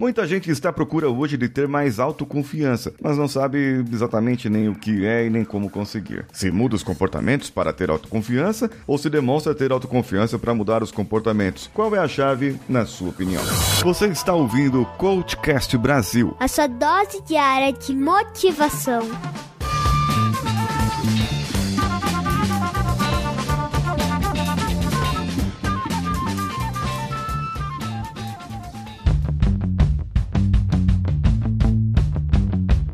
Muita gente está à procura hoje de ter mais autoconfiança, mas não sabe exatamente nem o que é e nem como conseguir. Se muda os comportamentos para ter autoconfiança ou se demonstra ter autoconfiança para mudar os comportamentos? Qual é a chave, na sua opinião? Você está ouvindo o Coachcast Brasil a sua dose diária de motivação.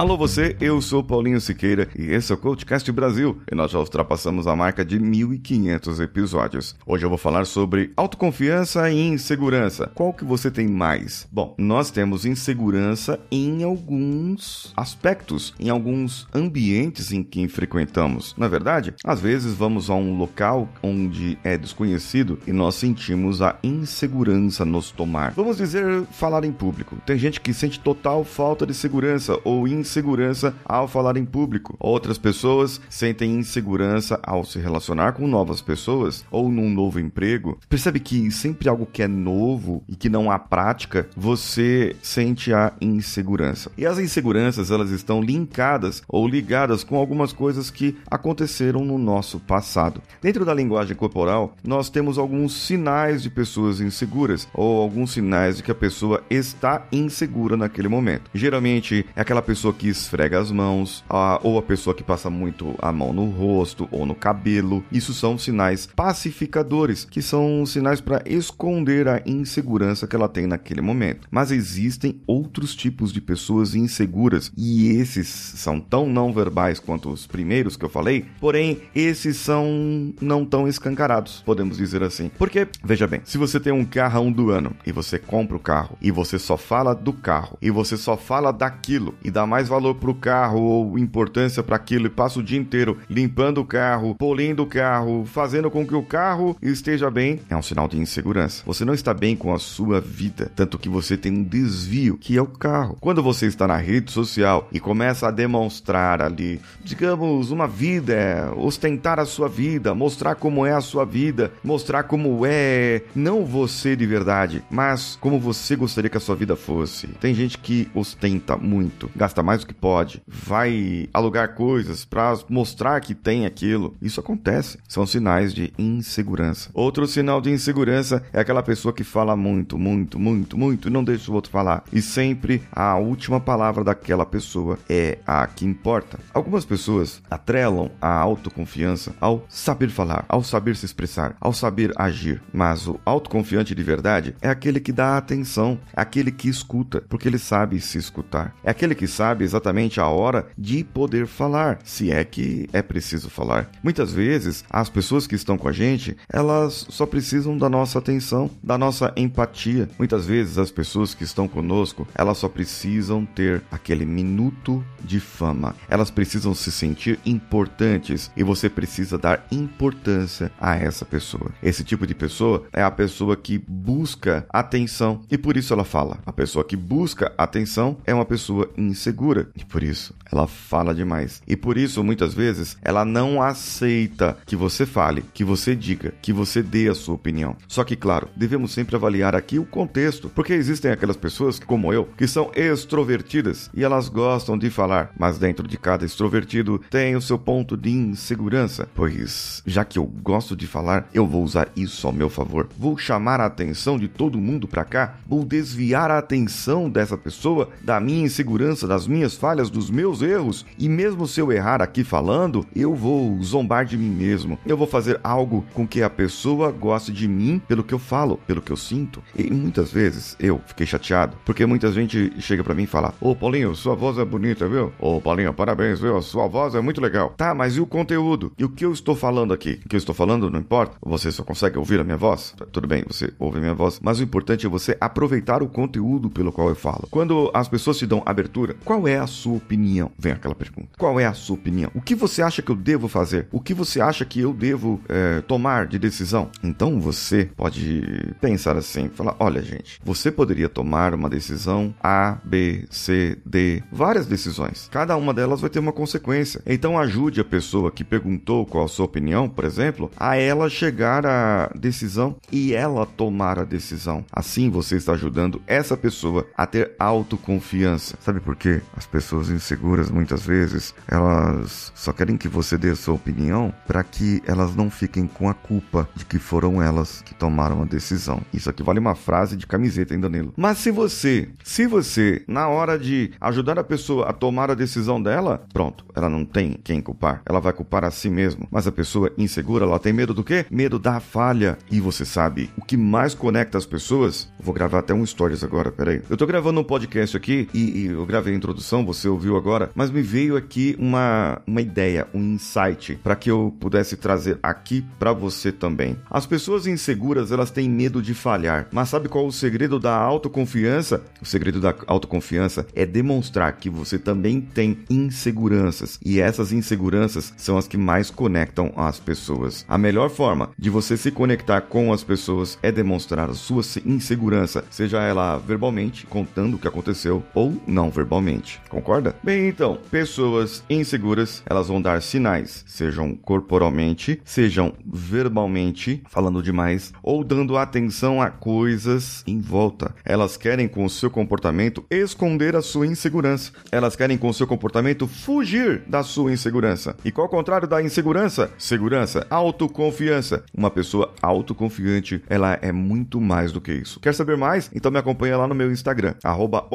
Alô você, eu sou Paulinho Siqueira e esse é o Coachcast Brasil e nós já ultrapassamos a marca de 1.500 episódios. Hoje eu vou falar sobre autoconfiança e insegurança. Qual que você tem mais? Bom, nós temos insegurança em alguns aspectos, em alguns ambientes em que frequentamos. Na é verdade, às vezes vamos a um local onde é desconhecido e nós sentimos a insegurança nos tomar. Vamos dizer, falar em público. Tem gente que sente total falta de segurança ou insegurança insegurança ao falar em público. Outras pessoas sentem insegurança ao se relacionar com novas pessoas ou num novo emprego. Percebe que sempre algo que é novo e que não há prática, você sente a insegurança. E as inseguranças, elas estão linkadas ou ligadas com algumas coisas que aconteceram no nosso passado. Dentro da linguagem corporal, nós temos alguns sinais de pessoas inseguras ou alguns sinais de que a pessoa está insegura naquele momento. Geralmente é aquela pessoa que esfrega as mãos, a, ou a pessoa que passa muito a mão no rosto ou no cabelo. Isso são sinais pacificadores, que são sinais para esconder a insegurança que ela tem naquele momento. Mas existem outros tipos de pessoas inseguras e esses são tão não verbais quanto os primeiros que eu falei, porém esses são não tão escancarados, podemos dizer assim. Porque, veja bem, se você tem um carrão do ano e você compra o carro e você só fala do carro e você só fala daquilo e dá mais valor para o carro ou importância para aquilo e passa o dia inteiro limpando o carro, polindo o carro, fazendo com que o carro esteja bem, é um sinal de insegurança. Você não está bem com a sua vida, tanto que você tem um desvio, que é o carro. Quando você está na rede social e começa a demonstrar ali, digamos, uma vida, ostentar a sua vida, mostrar como é a sua vida, mostrar como é não você de verdade, mas como você gostaria que a sua vida fosse. Tem gente que ostenta muito, gasta mais mais do que pode, vai alugar coisas para mostrar que tem aquilo. Isso acontece. São sinais de insegurança. Outro sinal de insegurança é aquela pessoa que fala muito, muito, muito, muito e não deixa o outro falar. E sempre a última palavra daquela pessoa é a que importa. Algumas pessoas atrelam a autoconfiança ao saber falar, ao saber se expressar, ao saber agir. Mas o autoconfiante de verdade é aquele que dá atenção, aquele que escuta, porque ele sabe se escutar. É aquele que sabe exatamente a hora de poder falar, se é que é preciso falar. Muitas vezes, as pessoas que estão com a gente, elas só precisam da nossa atenção, da nossa empatia. Muitas vezes, as pessoas que estão conosco, elas só precisam ter aquele minuto de fama. Elas precisam se sentir importantes e você precisa dar importância a essa pessoa. Esse tipo de pessoa é a pessoa que busca atenção e por isso ela fala. A pessoa que busca atenção é uma pessoa insegura e por isso ela fala demais. E por isso, muitas vezes, ela não aceita que você fale, que você diga, que você dê a sua opinião. Só que, claro, devemos sempre avaliar aqui o contexto, porque existem aquelas pessoas, como eu, que são extrovertidas e elas gostam de falar, mas dentro de cada extrovertido tem o seu ponto de insegurança. Pois, já que eu gosto de falar, eu vou usar isso ao meu favor. Vou chamar a atenção de todo mundo para cá, vou desviar a atenção dessa pessoa da minha insegurança, das minhas minhas falhas, dos meus erros, e mesmo se eu errar aqui falando, eu vou zombar de mim mesmo. Eu vou fazer algo com que a pessoa goste de mim pelo que eu falo, pelo que eu sinto. E muitas vezes eu fiquei chateado, porque muita gente chega para mim e fala: Ô Paulinho, sua voz é bonita, viu? Ô Paulinho, parabéns, viu? Sua voz é muito legal. Tá, mas e o conteúdo? E o que eu estou falando aqui? O que eu estou falando não importa. Você só consegue ouvir a minha voz? Tudo bem, você ouve a minha voz, mas o importante é você aproveitar o conteúdo pelo qual eu falo. Quando as pessoas te dão abertura, qual é é a sua opinião? Vem aquela pergunta. Qual é a sua opinião? O que você acha que eu devo fazer? O que você acha que eu devo é, tomar de decisão? Então você pode pensar assim, falar, olha gente, você poderia tomar uma decisão A, B, C, D, várias decisões. Cada uma delas vai ter uma consequência. Então ajude a pessoa que perguntou qual a sua opinião, por exemplo, a ela chegar à decisão e ela tomar a decisão. Assim você está ajudando essa pessoa a ter autoconfiança. Sabe por quê? As pessoas inseguras muitas vezes, elas só querem que você dê a sua opinião para que elas não fiquem com a culpa de que foram elas que tomaram a decisão. Isso aqui vale uma frase de camiseta, hein, Danilo? Mas se você, se você, na hora de ajudar a pessoa a tomar a decisão dela, pronto, ela não tem quem culpar. Ela vai culpar a si mesma. Mas a pessoa insegura, ela tem medo do quê? Medo da falha. E você sabe, o que mais conecta as pessoas? vou gravar até um stories agora, peraí. Eu tô gravando um podcast aqui e, e eu gravei a introdução, você ouviu agora, mas me veio aqui uma, uma ideia, um insight para que eu pudesse trazer aqui para você também. As pessoas inseguras, elas têm medo de falhar, mas sabe qual é o segredo da autoconfiança? O segredo da autoconfiança é demonstrar que você também tem inseguranças e essas inseguranças são as que mais conectam as pessoas. A melhor forma de você se conectar com as pessoas é demonstrar a sua insegurança, seja ela verbalmente, contando o que aconteceu, ou não verbalmente. Concorda? Bem, então, pessoas inseguras, elas vão dar sinais, sejam corporalmente, sejam verbalmente, falando demais, ou dando atenção a coisas em volta. Elas querem com o seu comportamento esconder a sua insegurança. Elas querem com o seu comportamento fugir da sua insegurança. E qual o contrário da insegurança? Segurança, autoconfiança. Uma pessoa autoconfiante, ela é muito mais do que isso. Quer saber mais? Então me acompanha lá no meu Instagram, arroba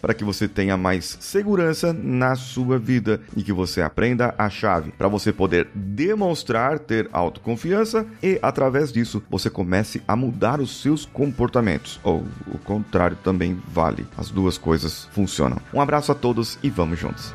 para que você tenha mais segurança na sua vida e que você aprenda a chave para você poder demonstrar ter autoconfiança e através disso você comece a mudar os seus comportamentos. Ou o contrário também vale. As duas coisas funcionam. Um abraço a todos e vamos juntos.